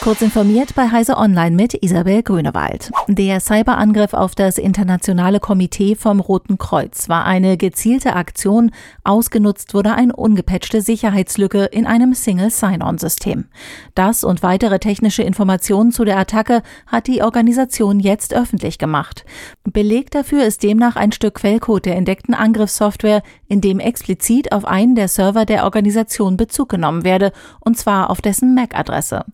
Kurz informiert bei Heise Online mit Isabel Grünewald. Der Cyberangriff auf das Internationale Komitee vom Roten Kreuz war eine gezielte Aktion. Ausgenutzt wurde eine ungepatchte Sicherheitslücke in einem Single Sign-On-System. Das und weitere technische Informationen zu der Attacke hat die Organisation jetzt öffentlich gemacht. Beleg dafür ist demnach ein Stück Quellcode der entdeckten Angriffssoftware, in dem explizit auf einen der Server der Organisation Bezug genommen werde, und zwar auf dessen MAC-Adresse.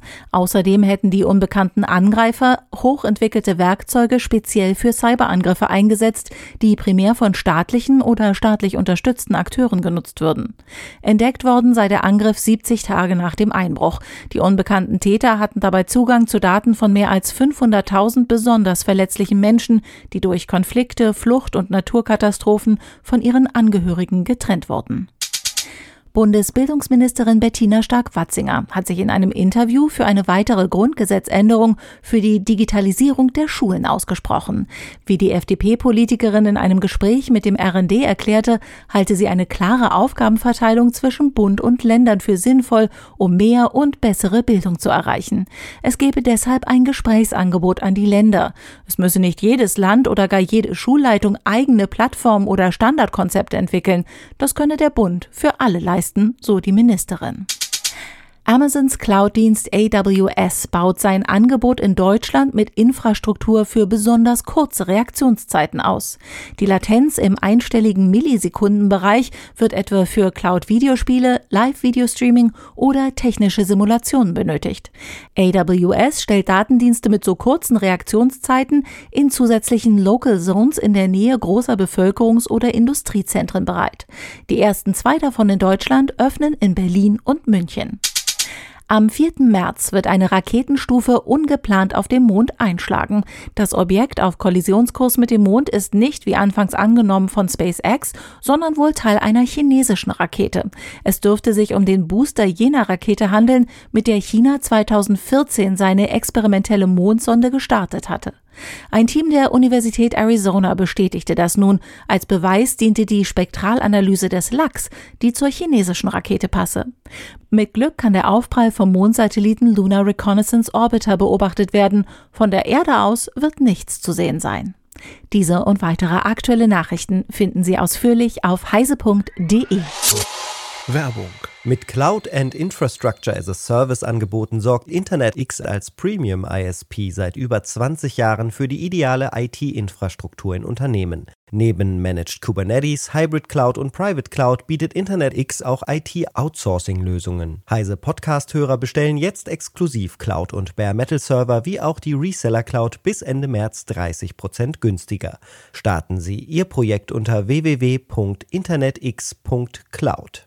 Außerdem hätten die unbekannten Angreifer hochentwickelte Werkzeuge speziell für Cyberangriffe eingesetzt, die primär von staatlichen oder staatlich unterstützten Akteuren genutzt würden. Entdeckt worden sei der Angriff 70 Tage nach dem Einbruch. Die unbekannten Täter hatten dabei Zugang zu Daten von mehr als 500.000 besonders verletzlichen Menschen, die durch Konflikte, Flucht und Naturkatastrophen von ihren Angehörigen getrennt wurden. Bundesbildungsministerin Bettina Stark-Watzinger hat sich in einem Interview für eine weitere Grundgesetzänderung für die Digitalisierung der Schulen ausgesprochen. Wie die FDP-Politikerin in einem Gespräch mit dem RND erklärte, halte sie eine klare Aufgabenverteilung zwischen Bund und Ländern für sinnvoll, um mehr und bessere Bildung zu erreichen. Es gebe deshalb ein Gesprächsangebot an die Länder. Es müsse nicht jedes Land oder gar jede Schulleitung eigene Plattformen oder Standardkonzepte entwickeln. Das könne der Bund für alle leisten leisten, so die Ministerin. Amazons Cloud-Dienst AWS baut sein Angebot in Deutschland mit Infrastruktur für besonders kurze Reaktionszeiten aus. Die Latenz im einstelligen Millisekundenbereich wird etwa für Cloud-Videospiele, Live-Video-Streaming oder technische Simulationen benötigt. AWS stellt Datendienste mit so kurzen Reaktionszeiten in zusätzlichen Local Zones in der Nähe großer Bevölkerungs- oder Industriezentren bereit. Die ersten zwei davon in Deutschland öffnen in Berlin und München. Am 4. März wird eine Raketenstufe ungeplant auf dem Mond einschlagen. Das Objekt auf Kollisionskurs mit dem Mond ist nicht wie anfangs angenommen von SpaceX, sondern wohl Teil einer chinesischen Rakete. Es dürfte sich um den Booster jener Rakete handeln, mit der China 2014 seine experimentelle Mondsonde gestartet hatte. Ein Team der Universität Arizona bestätigte das nun. Als Beweis diente die Spektralanalyse des Lachs, die zur chinesischen Rakete passe. Mit Glück kann der Aufprall vom Mondsatelliten Lunar Reconnaissance Orbiter beobachtet werden. Von der Erde aus wird nichts zu sehen sein. Diese und weitere aktuelle Nachrichten finden Sie ausführlich auf heise.de. Werbung. Mit Cloud and Infrastructure as a Service Angeboten sorgt InternetX als Premium ISP seit über 20 Jahren für die ideale IT-Infrastruktur in Unternehmen. Neben Managed Kubernetes, Hybrid Cloud und Private Cloud bietet InternetX auch IT-Outsourcing-Lösungen. Heise Podcast-Hörer bestellen jetzt exklusiv Cloud und Bare Metal Server wie auch die Reseller Cloud bis Ende März 30% günstiger. Starten Sie Ihr Projekt unter www.internetx.cloud.